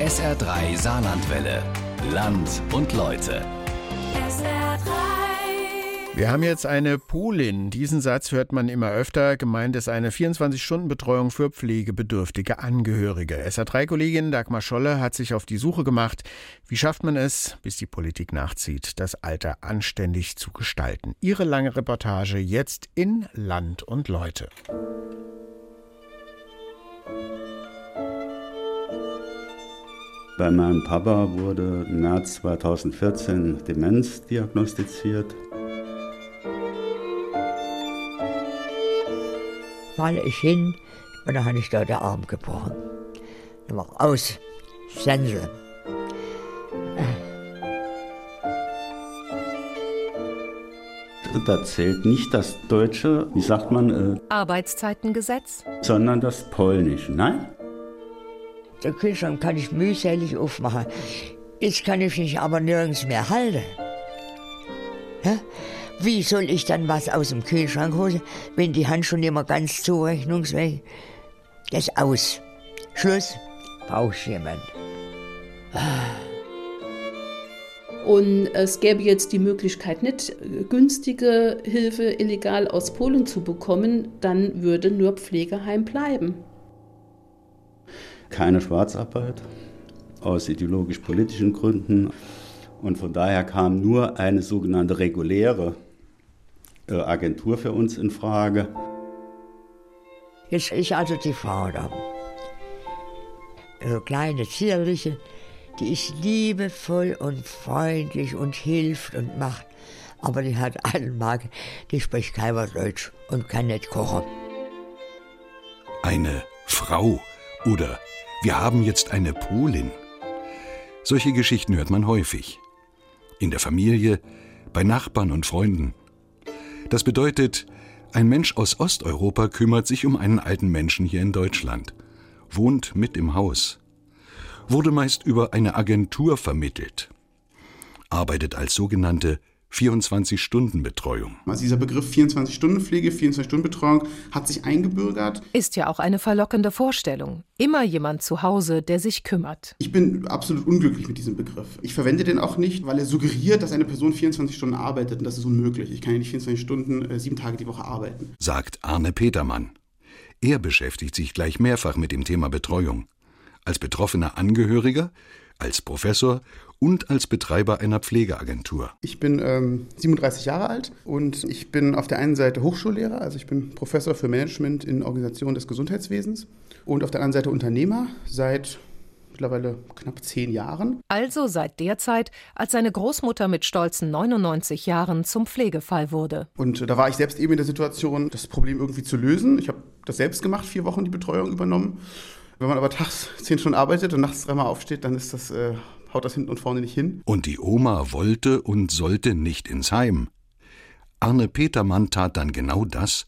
SR3 Saarlandwelle. Land und Leute. SR3. Wir haben jetzt eine Polin. Diesen Satz hört man immer öfter. Gemeint ist eine 24-Stunden-Betreuung für pflegebedürftige Angehörige. SA3-Kollegin Dagmar Scholle hat sich auf die Suche gemacht. Wie schafft man es, bis die Politik nachzieht, das Alter anständig zu gestalten? Ihre lange Reportage jetzt in Land und Leute. Bei meinem Papa wurde im März 2014 Demenz diagnostiziert. falle ich hin und dann habe ich da den Arm gebrochen. Dann war aus, Sense. Da zählt nicht das deutsche, wie sagt man, äh, Arbeitszeitengesetz? sondern das polnische. Nein? Den Kühlschrank kann ich mühselig aufmachen. Jetzt kann ich mich aber nirgends mehr halten. Hä? Wie soll ich dann was aus dem Kühlschrank holen, wenn die Hand schon immer ganz zurechnungsfähig Das ist aus. Schluss. Brauchst jemand. Und es gäbe jetzt die Möglichkeit, nicht günstige Hilfe illegal aus Polen zu bekommen, dann würde nur Pflegeheim bleiben. Keine Schwarzarbeit aus ideologisch-politischen Gründen. Und von daher kam nur eine sogenannte reguläre äh, Agentur für uns in Frage. Jetzt ist also die Frau da. So kleine, zierliche, die ist liebevoll und freundlich und hilft und macht. Aber die hat einen Magen, die spricht kein Wort Deutsch und kann nicht kochen. Eine Frau oder wir haben jetzt eine Polin. Solche Geschichten hört man häufig. In der Familie, bei Nachbarn und Freunden. Das bedeutet, ein Mensch aus Osteuropa kümmert sich um einen alten Menschen hier in Deutschland, wohnt mit im Haus, wurde meist über eine Agentur vermittelt, arbeitet als sogenannte 24-Stunden-Betreuung. Also dieser Begriff 24-Stunden-Pflege, 24-Stunden-Betreuung hat sich eingebürgert. Ist ja auch eine verlockende Vorstellung. Immer jemand zu Hause, der sich kümmert. Ich bin absolut unglücklich mit diesem Begriff. Ich verwende den auch nicht, weil er suggeriert, dass eine Person 24 Stunden arbeitet und das ist unmöglich. Ich kann ja nicht 24 Stunden, äh, sieben Tage die Woche arbeiten. sagt Arne Petermann. Er beschäftigt sich gleich mehrfach mit dem Thema Betreuung. Als betroffener Angehöriger, als Professor und als Betreiber einer Pflegeagentur. Ich bin ähm, 37 Jahre alt und ich bin auf der einen Seite Hochschullehrer, also ich bin Professor für Management in Organisation des Gesundheitswesens und auf der anderen Seite Unternehmer seit mittlerweile knapp zehn Jahren. Also seit der Zeit, als seine Großmutter mit stolzen 99 Jahren zum Pflegefall wurde. Und da war ich selbst eben in der Situation, das Problem irgendwie zu lösen. Ich habe das selbst gemacht, vier Wochen die Betreuung übernommen. Wenn man aber tags zehn Stunden arbeitet und nachts dreimal aufsteht, dann ist das, äh, haut das hinten und vorne nicht hin. Und die Oma wollte und sollte nicht ins Heim. Arne Petermann tat dann genau das,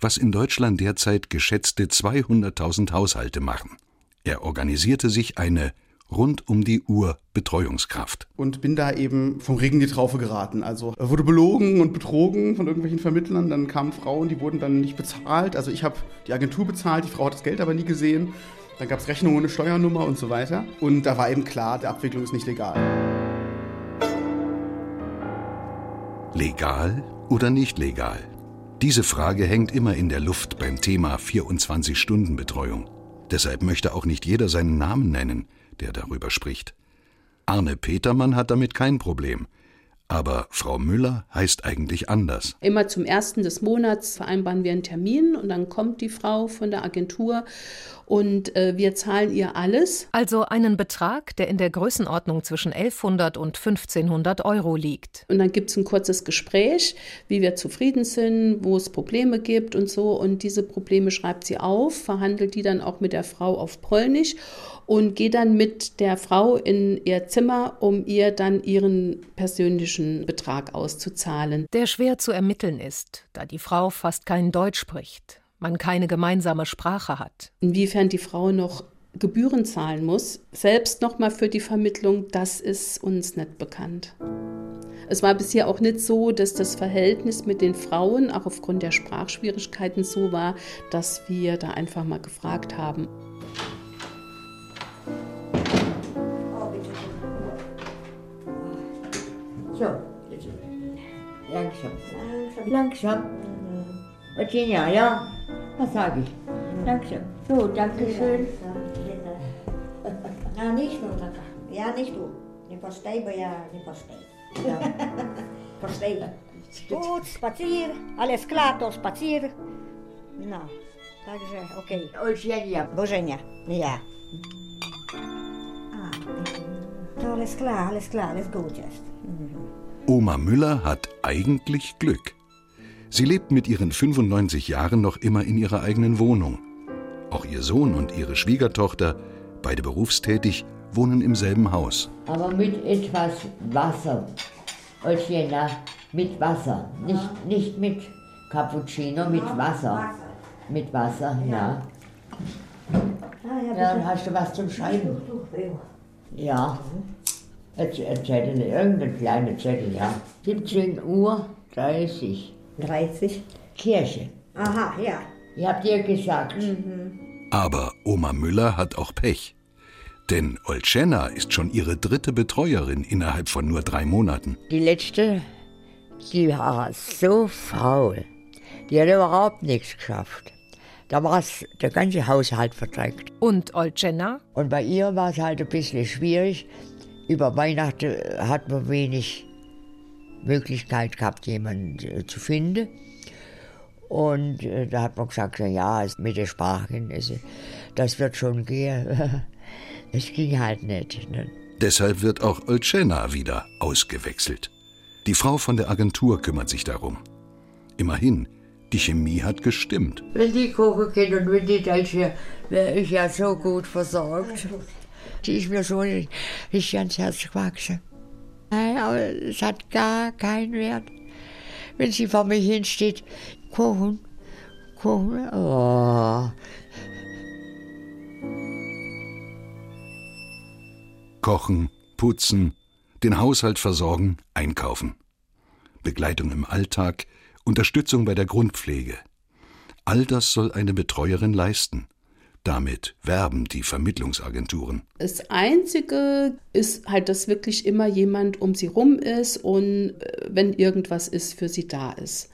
was in Deutschland derzeit geschätzte 200.000 Haushalte machen. Er organisierte sich eine rund um die Uhr Betreuungskraft. Und bin da eben vom Regen in die Traufe geraten. Also wurde belogen und betrogen von irgendwelchen Vermittlern. Dann kamen Frauen, die wurden dann nicht bezahlt. Also ich habe die Agentur bezahlt, die Frau hat das Geld aber nie gesehen. Dann gab es Rechnungen ohne Steuernummer und so weiter. Und da war eben klar, die Abwicklung ist nicht legal. Legal oder nicht legal? Diese Frage hängt immer in der Luft beim Thema 24-Stunden-Betreuung. Deshalb möchte auch nicht jeder seinen Namen nennen, der darüber spricht. Arne Petermann hat damit kein Problem. Aber Frau Müller heißt eigentlich anders. Immer zum ersten des Monats vereinbaren wir einen Termin und dann kommt die Frau von der Agentur und äh, wir zahlen ihr alles. Also einen Betrag, der in der Größenordnung zwischen 1100 und 1500 Euro liegt. Und dann gibt es ein kurzes Gespräch, wie wir zufrieden sind, wo es Probleme gibt und so. Und diese Probleme schreibt sie auf, verhandelt die dann auch mit der Frau auf Polnisch und geht dann mit der Frau in ihr Zimmer, um ihr dann ihren persönlichen Betrag auszuzahlen. Der schwer zu ermitteln ist, da die Frau fast kein Deutsch spricht, man keine gemeinsame Sprache hat. Inwiefern die Frau noch Gebühren zahlen muss, selbst nochmal für die Vermittlung, das ist uns nicht bekannt. Es war bisher auch nicht so, dass das Verhältnis mit den Frauen, auch aufgrund der Sprachschwierigkeiten, so war, dass wir da einfach mal gefragt haben. Langsam. Langsam. Virginia, ja, was sage ich? Langsam. So, danke schön. No, niks doen, dat kan. Ja, niks doen. Die pastei, maar ja, die pastei. Ja. pastei. Goed, spazier. Alles klaar, toch spazier. Nou, także, okej. Okay. Eugenia. Bożenia, ja. Ah, to alles klar, alles klar, alles gut jetzt. Oma Müller hat eigentlich Glück. Sie lebt mit ihren 95 Jahren noch immer in ihrer eigenen Wohnung. Auch ihr Sohn und ihre Schwiegertochter, beide berufstätig, wohnen im selben Haus. Aber mit etwas Wasser. Eugenia, mit Wasser. Nicht, nicht mit Cappuccino, mit Wasser. Mit Wasser, ja. Ja, dann hast du was zum Schreiben. Ja. Zettel, irgendein kleiner Zettel, ja. 17 Uhr 30. 30. Kirche. Aha, ja. Ich hab dir gesagt. Aber Oma Müller hat auch Pech. Denn Olcena ist schon ihre dritte Betreuerin innerhalb von nur drei Monaten. Die letzte, die war so faul. Die hat überhaupt nichts geschafft. Da war es der ganze Haushalt verdreckt. Und Olcena? Und bei ihr war es halt ein bisschen schwierig. Über Weihnachten hat man wenig Möglichkeit gehabt, jemanden äh, zu finden. Und äh, da hat man gesagt, ja, es- mit der Sprachkenntnisse, das wird schon gehen. Es ging halt nicht. Ne? Deshalb wird auch Olcena wieder ausgewechselt. Die Frau von der Agentur kümmert sich darum. Immerhin, die Chemie hat gestimmt. Wenn die kochen können und wenn die Deutsche, wäre ich ja so gut versorgt. Die ist mir so nicht ans Herz gewachsen. Nein, aber es hat gar keinen Wert. Wenn sie vor mir hinsteht, kochen, kochen, oh. Kochen, putzen, den Haushalt versorgen, einkaufen. Begleitung im Alltag, Unterstützung bei der Grundpflege. All das soll eine Betreuerin leisten. Damit werben die Vermittlungsagenturen. Das Einzige ist halt, dass wirklich immer jemand um sie rum ist und äh, wenn irgendwas ist, für sie da ist.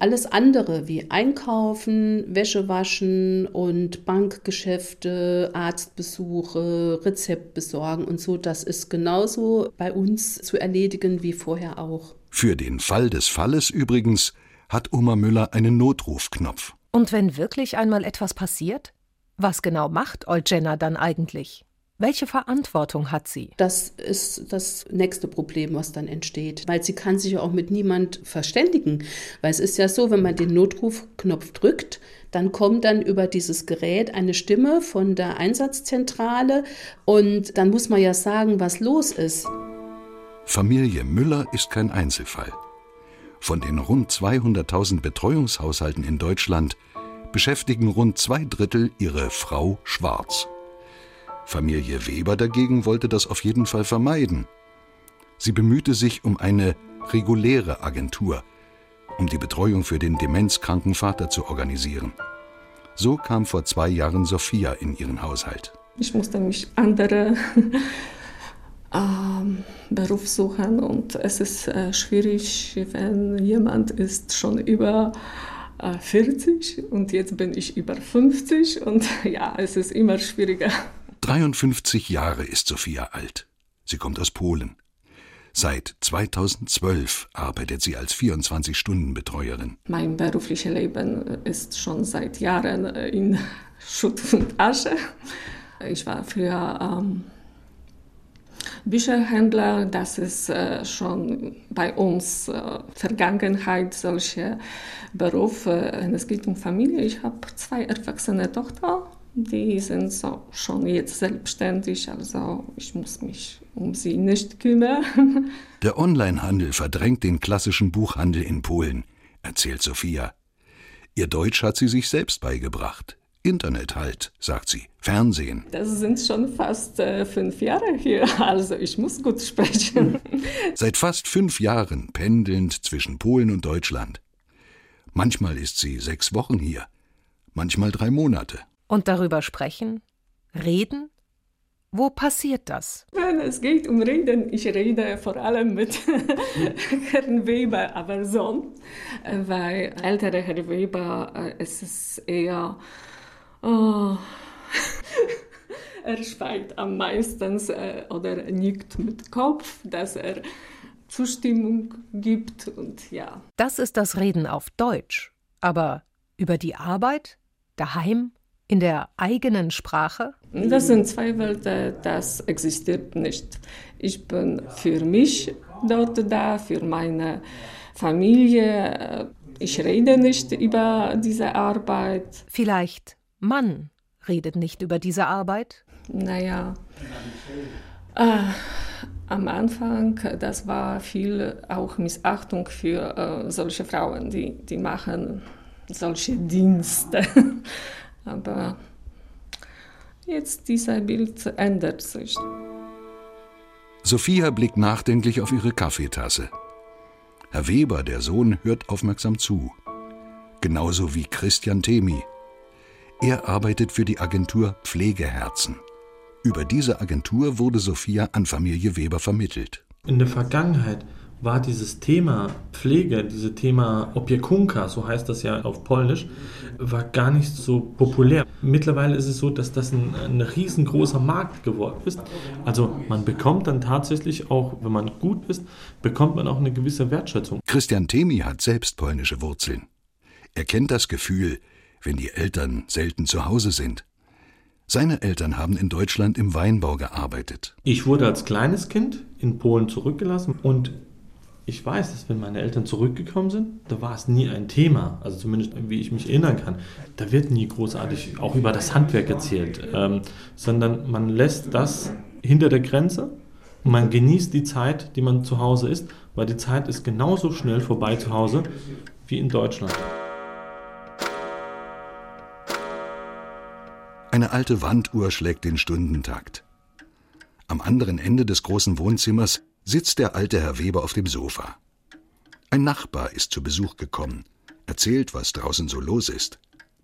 Alles andere wie Einkaufen, Wäsche waschen und Bankgeschäfte, Arztbesuche, Rezept besorgen und so, das ist genauso bei uns zu erledigen wie vorher auch. Für den Fall des Falles übrigens hat Oma Müller einen Notrufknopf. Und wenn wirklich einmal etwas passiert? Was genau macht Olcena dann eigentlich? Welche Verantwortung hat sie? Das ist das nächste Problem, was dann entsteht, weil sie kann sich ja auch mit niemand verständigen, weil es ist ja so, wenn man den Notrufknopf drückt, dann kommt dann über dieses Gerät eine Stimme von der Einsatzzentrale und dann muss man ja sagen, was los ist. Familie Müller ist kein Einzelfall. Von den rund 200.000 Betreuungshaushalten in Deutschland beschäftigen rund zwei Drittel ihre Frau Schwarz. Familie Weber dagegen wollte das auf jeden Fall vermeiden. Sie bemühte sich um eine reguläre Agentur, um die Betreuung für den demenzkranken Vater zu organisieren. So kam vor zwei Jahren Sophia in ihren Haushalt. Ich musste mich andere ähm, Beruf suchen und es ist äh, schwierig, wenn jemand ist schon über 40 und jetzt bin ich über 50 und ja, es ist immer schwieriger. 53 Jahre ist Sophia alt. Sie kommt aus Polen. Seit 2012 arbeitet sie als 24-Stunden-Betreuerin. Mein berufliches Leben ist schon seit Jahren äh, in Schutt und Asche. Ich war früher ähm, Bücherhändler, das ist äh, schon bei uns äh, Vergangenheit, solche Berufe. Und Es geht um Familie. Ich habe zwei erwachsene Tochter, die sind so schon jetzt selbstständig, also ich muss mich um sie nicht kümmern. Der Onlinehandel verdrängt den klassischen Buchhandel in Polen, erzählt Sophia. Ihr Deutsch hat sie sich selbst beigebracht. Internet halt, sagt sie, Fernsehen. Das sind schon fast äh, fünf Jahre hier, also ich muss gut sprechen. Seit fast fünf Jahren pendelnd zwischen Polen und Deutschland. Manchmal ist sie sechs Wochen hier, manchmal drei Monate. Und darüber sprechen? Reden? Wo passiert das? Wenn es geht um Reden, ich rede vor allem mit Herrn Weber, aber so, weil ältere Herr Weber, äh, es ist eher, oh, er schweigt am meisten äh, oder nickt mit Kopf, dass er Zustimmung gibt und ja. Das ist das Reden auf Deutsch. Aber über die Arbeit? Daheim? In der eigenen Sprache? Das sind zwei Welten, das existiert nicht. Ich bin für mich dort da, für meine Familie. Ich rede nicht über diese Arbeit. Vielleicht Mann redet nicht über diese Arbeit? Naja, äh, am Anfang, das war viel auch Missachtung für äh, solche Frauen, die, die machen solche Dienste. Aber jetzt dieser Bild ändert sich. Sophia blickt nachdenklich auf ihre Kaffeetasse. Herr Weber, der Sohn, hört aufmerksam zu. Genauso wie Christian Temi. Er arbeitet für die Agentur Pflegeherzen. Über diese Agentur wurde Sophia an Familie Weber vermittelt. In der Vergangenheit war dieses Thema Pflege, dieses Thema Opiekunka, so heißt das ja auf Polnisch, war gar nicht so populär. Mittlerweile ist es so, dass das ein, ein riesengroßer Markt geworden ist. Also man bekommt dann tatsächlich auch, wenn man gut ist, bekommt man auch eine gewisse Wertschätzung. Christian Temi hat selbst polnische Wurzeln. Er kennt das Gefühl, wenn die Eltern selten zu Hause sind. Seine Eltern haben in Deutschland im Weinbau gearbeitet. Ich wurde als kleines Kind in Polen zurückgelassen und ich weiß, dass wenn meine Eltern zurückgekommen sind, da war es nie ein Thema, also zumindest wie ich mich erinnern kann. Da wird nie großartig auch über das Handwerk erzählt, ähm, sondern man lässt das hinter der Grenze und man genießt die Zeit, die man zu Hause ist, weil die Zeit ist genauso schnell vorbei zu Hause wie in Deutschland. Eine alte Wanduhr schlägt den Stundentakt. Am anderen Ende des großen Wohnzimmers sitzt der alte Herr Weber auf dem Sofa. Ein Nachbar ist zu Besuch gekommen, erzählt, was draußen so los ist.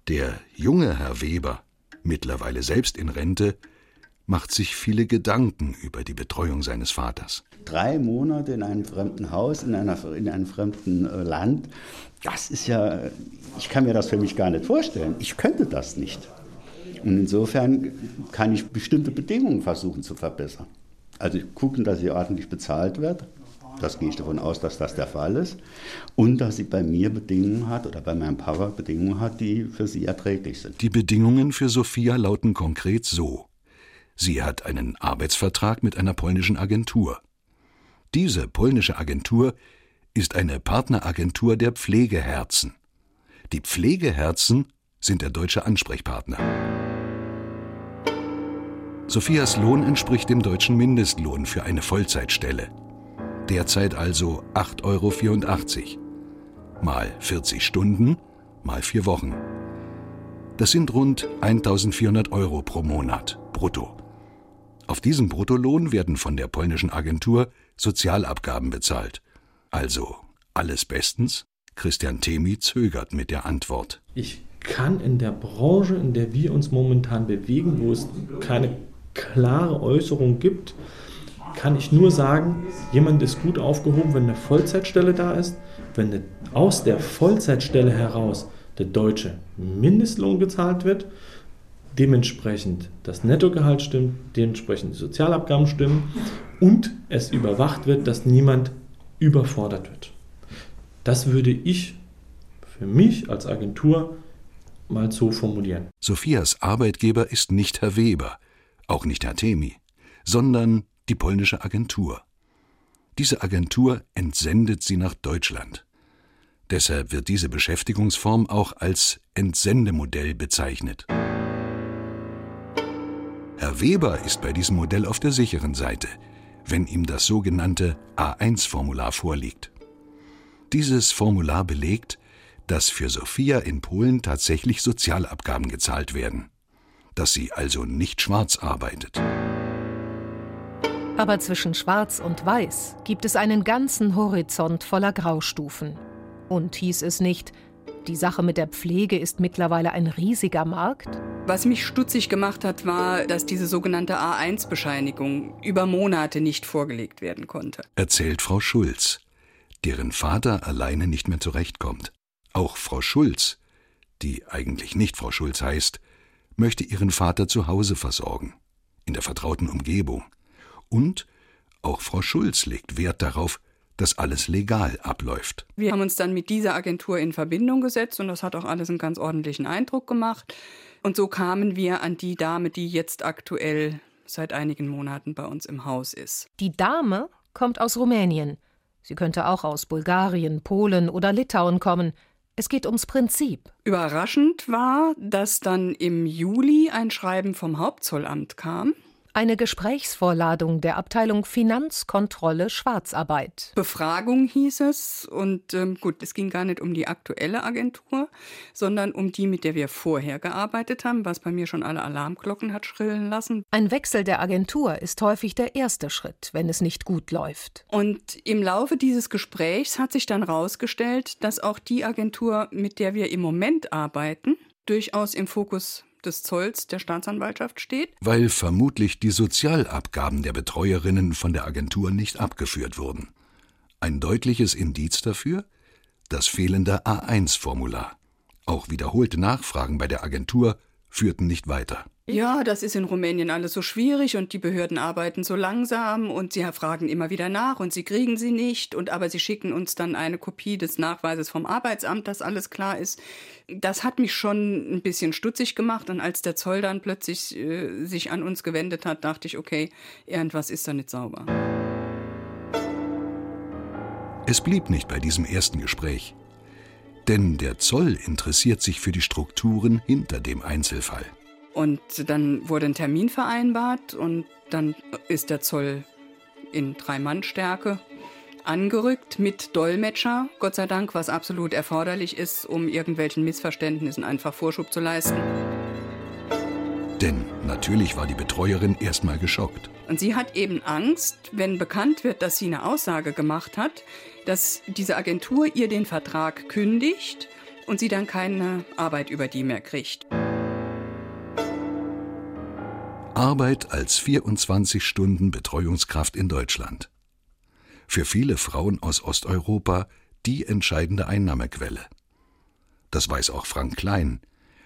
Der junge Herr Weber, mittlerweile selbst in Rente, macht sich viele Gedanken über die Betreuung seines Vaters. Drei Monate in einem fremden Haus, in, einer, in einem fremden äh, Land, das ist ja, ich kann mir das für mich gar nicht vorstellen. Ich könnte das nicht. Und insofern kann ich bestimmte Bedingungen versuchen zu verbessern. Also gucken, dass sie ordentlich bezahlt wird. Das gehe ich davon aus, dass das der Fall ist. Und dass sie bei mir Bedingungen hat oder bei meinem Papa Bedingungen hat, die für sie erträglich sind. Die Bedingungen für Sophia lauten konkret so. Sie hat einen Arbeitsvertrag mit einer polnischen Agentur. Diese polnische Agentur ist eine Partneragentur der Pflegeherzen. Die Pflegeherzen sind der deutsche Ansprechpartner. Sophias Lohn entspricht dem deutschen Mindestlohn für eine Vollzeitstelle. Derzeit also 8,84 Euro. Mal 40 Stunden, mal vier Wochen. Das sind rund 1400 Euro pro Monat, brutto. Auf diesen Bruttolohn werden von der polnischen Agentur Sozialabgaben bezahlt. Also alles bestens? Christian Temi zögert mit der Antwort. Ich kann in der Branche, in der wir uns momentan bewegen, wo es keine klare Äußerung gibt, kann ich nur sagen, jemand ist gut aufgehoben, wenn eine Vollzeitstelle da ist, wenn aus der Vollzeitstelle heraus der deutsche Mindestlohn gezahlt wird, dementsprechend das Nettogehalt stimmt, dementsprechend die Sozialabgaben stimmen und es überwacht wird, dass niemand überfordert wird. Das würde ich für mich als Agentur mal so formulieren. Sophias Arbeitgeber ist nicht Herr Weber, auch nicht Herr Temi, sondern die polnische Agentur. Diese Agentur entsendet sie nach Deutschland. Deshalb wird diese Beschäftigungsform auch als Entsendemodell bezeichnet. Herr Weber ist bei diesem Modell auf der sicheren Seite, wenn ihm das sogenannte A1-Formular vorliegt. Dieses Formular belegt, dass für Sophia in Polen tatsächlich Sozialabgaben gezahlt werden dass sie also nicht schwarz arbeitet. Aber zwischen Schwarz und Weiß gibt es einen ganzen Horizont voller Graustufen. Und hieß es nicht, die Sache mit der Pflege ist mittlerweile ein riesiger Markt? Was mich stutzig gemacht hat, war, dass diese sogenannte A1-Bescheinigung über Monate nicht vorgelegt werden konnte. Erzählt Frau Schulz, deren Vater alleine nicht mehr zurechtkommt. Auch Frau Schulz, die eigentlich nicht Frau Schulz heißt, möchte ihren Vater zu Hause versorgen, in der vertrauten Umgebung. Und auch Frau Schulz legt Wert darauf, dass alles legal abläuft. Wir haben uns dann mit dieser Agentur in Verbindung gesetzt und das hat auch alles einen ganz ordentlichen Eindruck gemacht. Und so kamen wir an die Dame, die jetzt aktuell seit einigen Monaten bei uns im Haus ist. Die Dame kommt aus Rumänien. Sie könnte auch aus Bulgarien, Polen oder Litauen kommen. Es geht ums Prinzip. Überraschend war, dass dann im Juli ein Schreiben vom Hauptzollamt kam. Eine Gesprächsvorladung der Abteilung Finanzkontrolle Schwarzarbeit. Befragung hieß es. Und ähm, gut, es ging gar nicht um die aktuelle Agentur, sondern um die, mit der wir vorher gearbeitet haben, was bei mir schon alle Alarmglocken hat schrillen lassen. Ein Wechsel der Agentur ist häufig der erste Schritt, wenn es nicht gut läuft. Und im Laufe dieses Gesprächs hat sich dann herausgestellt, dass auch die Agentur, mit der wir im Moment arbeiten, durchaus im Fokus des Zolls der Staatsanwaltschaft steht. Weil vermutlich die Sozialabgaben der Betreuerinnen von der Agentur nicht abgeführt wurden. Ein deutliches Indiz dafür? Das fehlende A1-Formular. Auch wiederholte Nachfragen bei der Agentur führten nicht weiter. Ja, das ist in Rumänien alles so schwierig und die Behörden arbeiten so langsam und sie fragen immer wieder nach und sie kriegen sie nicht und aber sie schicken uns dann eine Kopie des Nachweises vom Arbeitsamt, dass alles klar ist. Das hat mich schon ein bisschen stutzig gemacht und als der Zoll dann plötzlich äh, sich an uns gewendet hat, dachte ich, okay, irgendwas ist da nicht sauber. Es blieb nicht bei diesem ersten Gespräch. Denn der Zoll interessiert sich für die Strukturen hinter dem Einzelfall. Und dann wurde ein Termin vereinbart und dann ist der Zoll in Drei-Mann-Stärke angerückt mit Dolmetscher, Gott sei Dank, was absolut erforderlich ist, um irgendwelchen Missverständnissen einfach Vorschub zu leisten. Denn natürlich war die Betreuerin erstmal geschockt. Und sie hat eben Angst, wenn bekannt wird, dass sie eine Aussage gemacht hat, dass diese Agentur ihr den Vertrag kündigt und sie dann keine Arbeit über die mehr kriegt. Arbeit als 24 Stunden Betreuungskraft in Deutschland. Für viele Frauen aus Osteuropa die entscheidende Einnahmequelle. Das weiß auch Frank Klein,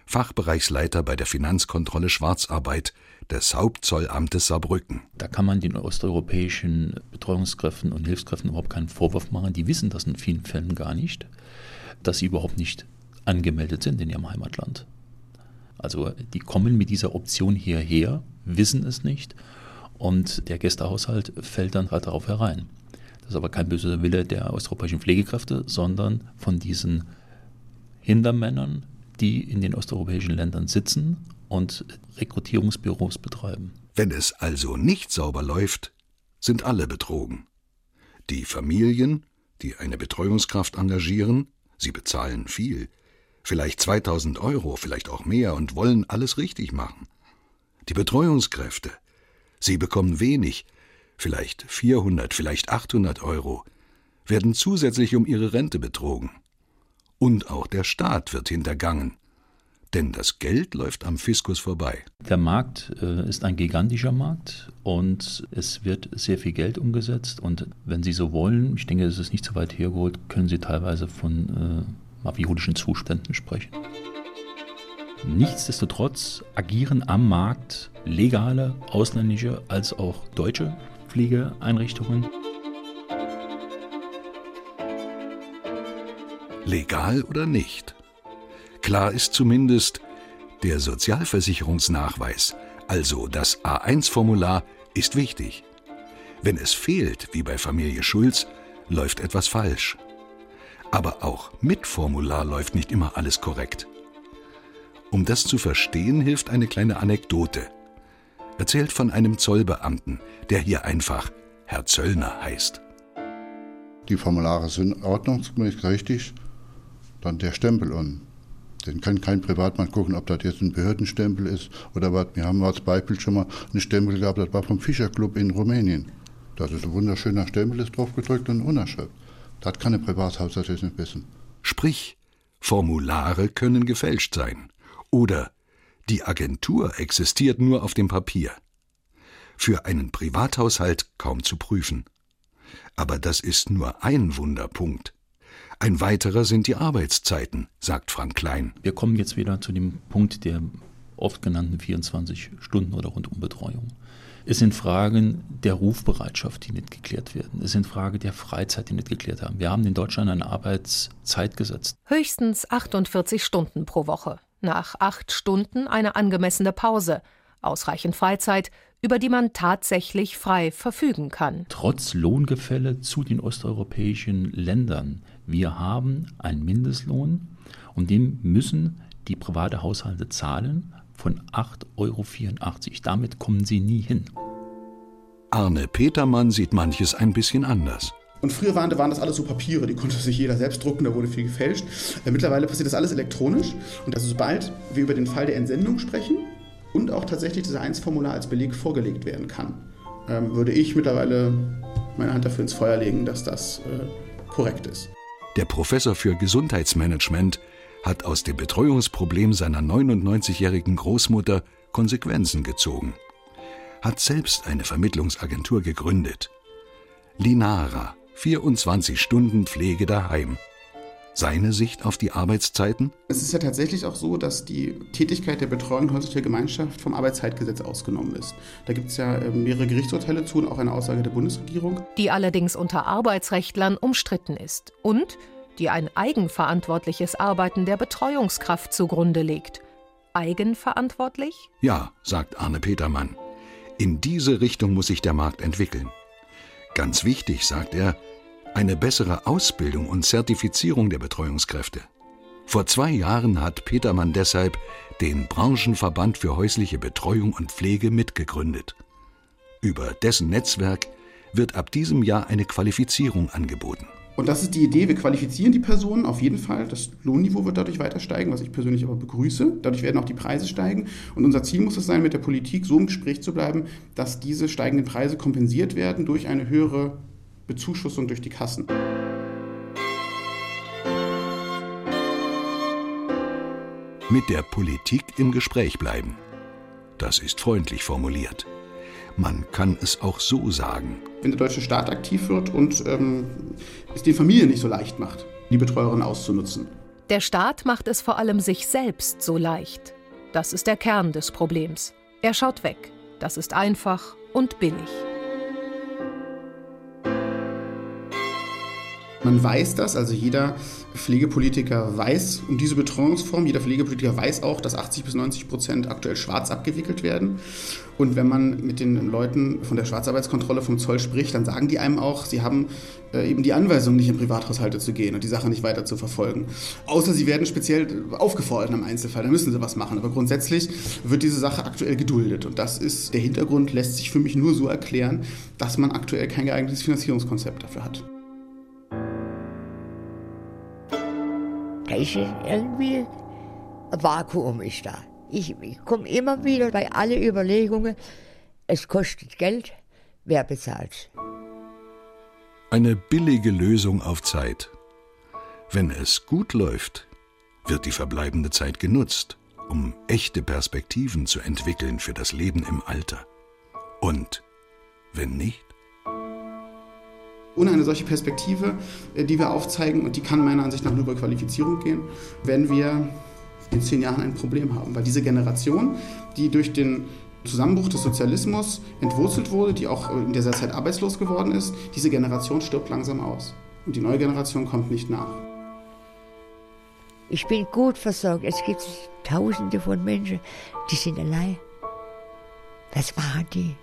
Fachbereichsleiter bei der Finanzkontrolle Schwarzarbeit des Hauptzollamtes Saarbrücken. Da kann man den osteuropäischen Betreuungskräften und Hilfskräften überhaupt keinen Vorwurf machen. Die wissen das in vielen Fällen gar nicht, dass sie überhaupt nicht angemeldet sind in ihrem Heimatland. Also die kommen mit dieser Option hierher wissen es nicht und der Gästehaushalt fällt dann halt darauf herein. Das ist aber kein böser Wille der osteuropäischen Pflegekräfte, sondern von diesen Hintermännern, die in den osteuropäischen Ländern sitzen und Rekrutierungsbüros betreiben. Wenn es also nicht sauber läuft, sind alle betrogen. Die Familien, die eine Betreuungskraft engagieren, sie bezahlen viel, vielleicht 2000 Euro, vielleicht auch mehr und wollen alles richtig machen. Die Betreuungskräfte. Sie bekommen wenig, vielleicht 400, vielleicht 800 Euro, werden zusätzlich um ihre Rente betrogen. Und auch der Staat wird hintergangen. Denn das Geld läuft am Fiskus vorbei. Der Markt äh, ist ein gigantischer Markt und es wird sehr viel Geld umgesetzt. Und wenn Sie so wollen, ich denke, es ist nicht so weit hergeholt, können Sie teilweise von äh, mafiotischen Zuständen sprechen. Nichtsdestotrotz agieren am Markt legale ausländische als auch deutsche Pflegeeinrichtungen. Legal oder nicht? Klar ist zumindest, der Sozialversicherungsnachweis, also das A1-Formular, ist wichtig. Wenn es fehlt, wie bei Familie Schulz, läuft etwas falsch. Aber auch mit Formular läuft nicht immer alles korrekt. Um das zu verstehen, hilft eine kleine Anekdote. Erzählt von einem Zollbeamten, der hier einfach Herr Zöllner heißt. Die Formulare sind ordnungsgemäß richtig, dann der Stempel um. Den kann kein Privatmann gucken, ob das jetzt ein Behördenstempel ist oder was. Wir haben als Beispiel schon mal einen Stempel gehabt, das war vom Fischerclub in Rumänien. Das ist ein wunderschöner Stempel, ist drauf gedrückt und Unterschrift. Das kann ein Privathaus nicht wissen. Sprich, Formulare können gefälscht sein. Oder Die Agentur existiert nur auf dem Papier. Für einen Privathaushalt kaum zu prüfen. Aber das ist nur ein Wunderpunkt. Ein weiterer sind die Arbeitszeiten, sagt Frank Klein. Wir kommen jetzt wieder zu dem Punkt der oft genannten 24 Stunden oder Rundumbetreuung. Es sind Fragen der Rufbereitschaft, die nicht geklärt werden. Es sind Fragen der Freizeit, die nicht geklärt haben. Wir haben in Deutschland eine Arbeitszeit gesetzt. Höchstens 48 Stunden pro Woche. Nach acht Stunden eine angemessene Pause. Ausreichend Freizeit, über die man tatsächlich frei verfügen kann. Trotz Lohngefälle zu den osteuropäischen Ländern. Wir haben einen Mindestlohn und den müssen die private Haushalte zahlen von 8,84 Euro. Damit kommen sie nie hin. Arne Petermann sieht manches ein bisschen anders. Und früher waren, waren das alles so Papiere, die konnte sich jeder selbst drucken, da wurde viel gefälscht. Äh, mittlerweile passiert das alles elektronisch. Und also sobald wir über den Fall der Entsendung sprechen und auch tatsächlich das 1-Formular als Beleg vorgelegt werden kann, ähm, würde ich mittlerweile meine Hand dafür ins Feuer legen, dass das äh, korrekt ist. Der Professor für Gesundheitsmanagement hat aus dem Betreuungsproblem seiner 99-jährigen Großmutter Konsequenzen gezogen. Hat selbst eine Vermittlungsagentur gegründet. Linara, 24 Stunden Pflege daheim. Seine Sicht auf die Arbeitszeiten? Es ist ja tatsächlich auch so, dass die Tätigkeit der Betreuung häuslicher Gemeinschaft vom Arbeitszeitgesetz ausgenommen ist. Da gibt es ja ähm, mehrere Gerichtsurteile zu und auch eine Aussage der Bundesregierung. Die allerdings unter Arbeitsrechtlern umstritten ist und die ein eigenverantwortliches Arbeiten der Betreuungskraft zugrunde legt. Eigenverantwortlich? Ja, sagt Arne Petermann. In diese Richtung muss sich der Markt entwickeln. Ganz wichtig, sagt er, eine bessere Ausbildung und Zertifizierung der Betreuungskräfte. Vor zwei Jahren hat Petermann deshalb den Branchenverband für häusliche Betreuung und Pflege mitgegründet. Über dessen Netzwerk wird ab diesem Jahr eine Qualifizierung angeboten. Und das ist die Idee, wir qualifizieren die Personen auf jeden Fall. Das Lohnniveau wird dadurch weiter steigen, was ich persönlich aber begrüße. Dadurch werden auch die Preise steigen. Und unser Ziel muss es sein, mit der Politik so im Gespräch zu bleiben, dass diese steigenden Preise kompensiert werden durch eine höhere Bezuschussung durch die Kassen. Mit der Politik im Gespräch bleiben. Das ist freundlich formuliert. Man kann es auch so sagen. Wenn der deutsche Staat aktiv wird und ähm, es den Familien nicht so leicht macht, die Betreuerin auszunutzen. Der Staat macht es vor allem sich selbst so leicht. Das ist der Kern des Problems. Er schaut weg. Das ist einfach und billig. Man weiß das, also jeder Pflegepolitiker weiß um diese Betreuungsform. Jeder Pflegepolitiker weiß auch, dass 80 bis 90 Prozent aktuell schwarz abgewickelt werden. Und wenn man mit den Leuten von der Schwarzarbeitskontrolle vom Zoll spricht, dann sagen die einem auch, sie haben äh, eben die Anweisung, nicht in Privathaushalte zu gehen und die Sache nicht weiter zu verfolgen. Außer sie werden speziell aufgefordert im Einzelfall, dann müssen sie was machen. Aber grundsätzlich wird diese Sache aktuell geduldet. Und das ist der Hintergrund, lässt sich für mich nur so erklären, dass man aktuell kein geeignetes Finanzierungskonzept dafür hat. Da ist irgendwie ein Vakuum ist da. Ich, ich komme immer wieder bei allen Überlegungen, es kostet Geld, wer bezahlt Eine billige Lösung auf Zeit. Wenn es gut läuft, wird die verbleibende Zeit genutzt, um echte Perspektiven zu entwickeln für das Leben im Alter. Und wenn nicht? Ohne eine solche Perspektive, äh, die wir aufzeigen, und die kann meiner Ansicht nach nur über Qualifizierung gehen, werden wir in zehn Jahren ein Problem haben. Weil diese Generation, die durch den Zusammenbruch des Sozialismus entwurzelt wurde, die auch in dieser Zeit arbeitslos geworden ist, diese Generation stirbt langsam aus. Und die neue Generation kommt nicht nach. Ich bin gut versorgt. Es gibt Tausende von Menschen, die sind allein. Was machen die?